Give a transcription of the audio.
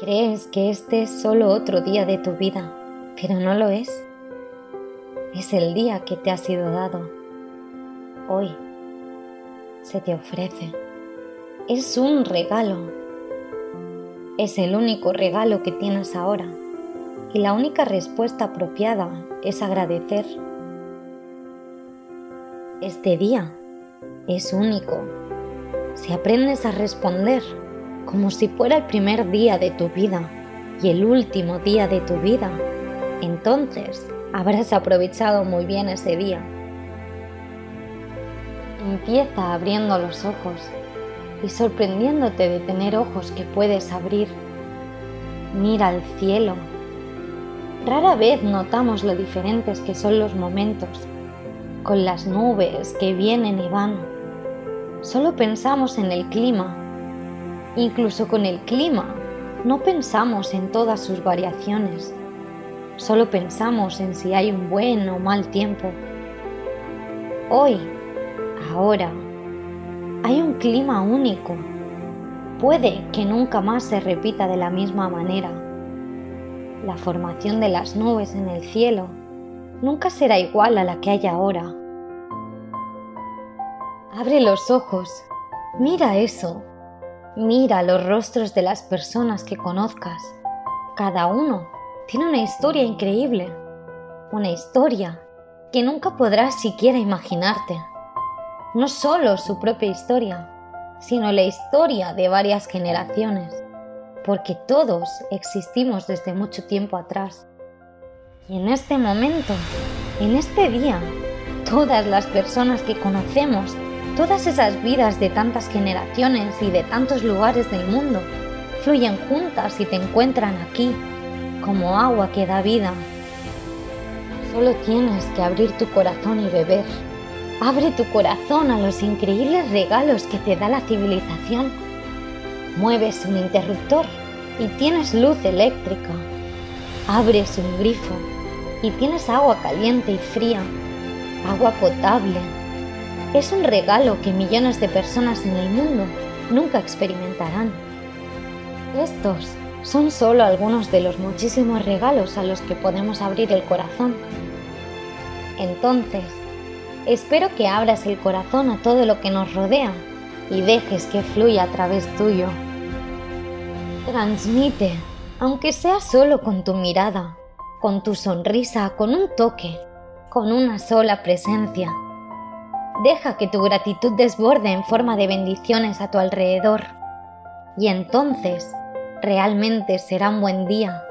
Crees que este es solo otro día de tu vida, pero no lo es. Es el día que te ha sido dado. Hoy se te ofrece. Es un regalo. Es el único regalo que tienes ahora. Y la única respuesta apropiada es agradecer. Este día es único. Si aprendes a responder como si fuera el primer día de tu vida y el último día de tu vida, entonces habrás aprovechado muy bien ese día. Empieza abriendo los ojos y sorprendiéndote de tener ojos que puedes abrir. Mira al cielo. Rara vez notamos lo diferentes que son los momentos, con las nubes que vienen y van. Solo pensamos en el clima Incluso con el clima, no pensamos en todas sus variaciones, solo pensamos en si hay un buen o mal tiempo. Hoy, ahora, hay un clima único. Puede que nunca más se repita de la misma manera. La formación de las nubes en el cielo nunca será igual a la que hay ahora. Abre los ojos, mira eso, Mira los rostros de las personas que conozcas. Cada uno tiene una historia increíble, una historia que nunca podrás siquiera imaginarte. No solo su propia historia, sino la historia de varias generaciones, porque todos existimos desde mucho tiempo atrás. Y en este momento, en este día, todas las personas que conocemos Todas esas vidas de tantas generaciones y de tantos lugares del mundo fluyen juntas y te encuentran aquí, como agua que da vida. Solo tienes que abrir tu corazón y beber. Abre tu corazón a los increíbles regalos que te da la civilización. Mueves un interruptor y tienes luz eléctrica. Abres un grifo y tienes agua caliente y fría, agua potable es un regalo que millones de personas en el mundo nunca experimentarán. Estos son solo algunos de los muchísimos regalos a los que podemos abrir el corazón. Entonces, espero que abras el corazón a todo lo que nos rodea y dejes que fluya a través tuyo. Transmite, aunque sea solo con tu mirada, con tu sonrisa, con un toque, con una sola presencia Deja que tu gratitud desborde en forma de bendiciones a tu alrededor. Y entonces realmente será un buen día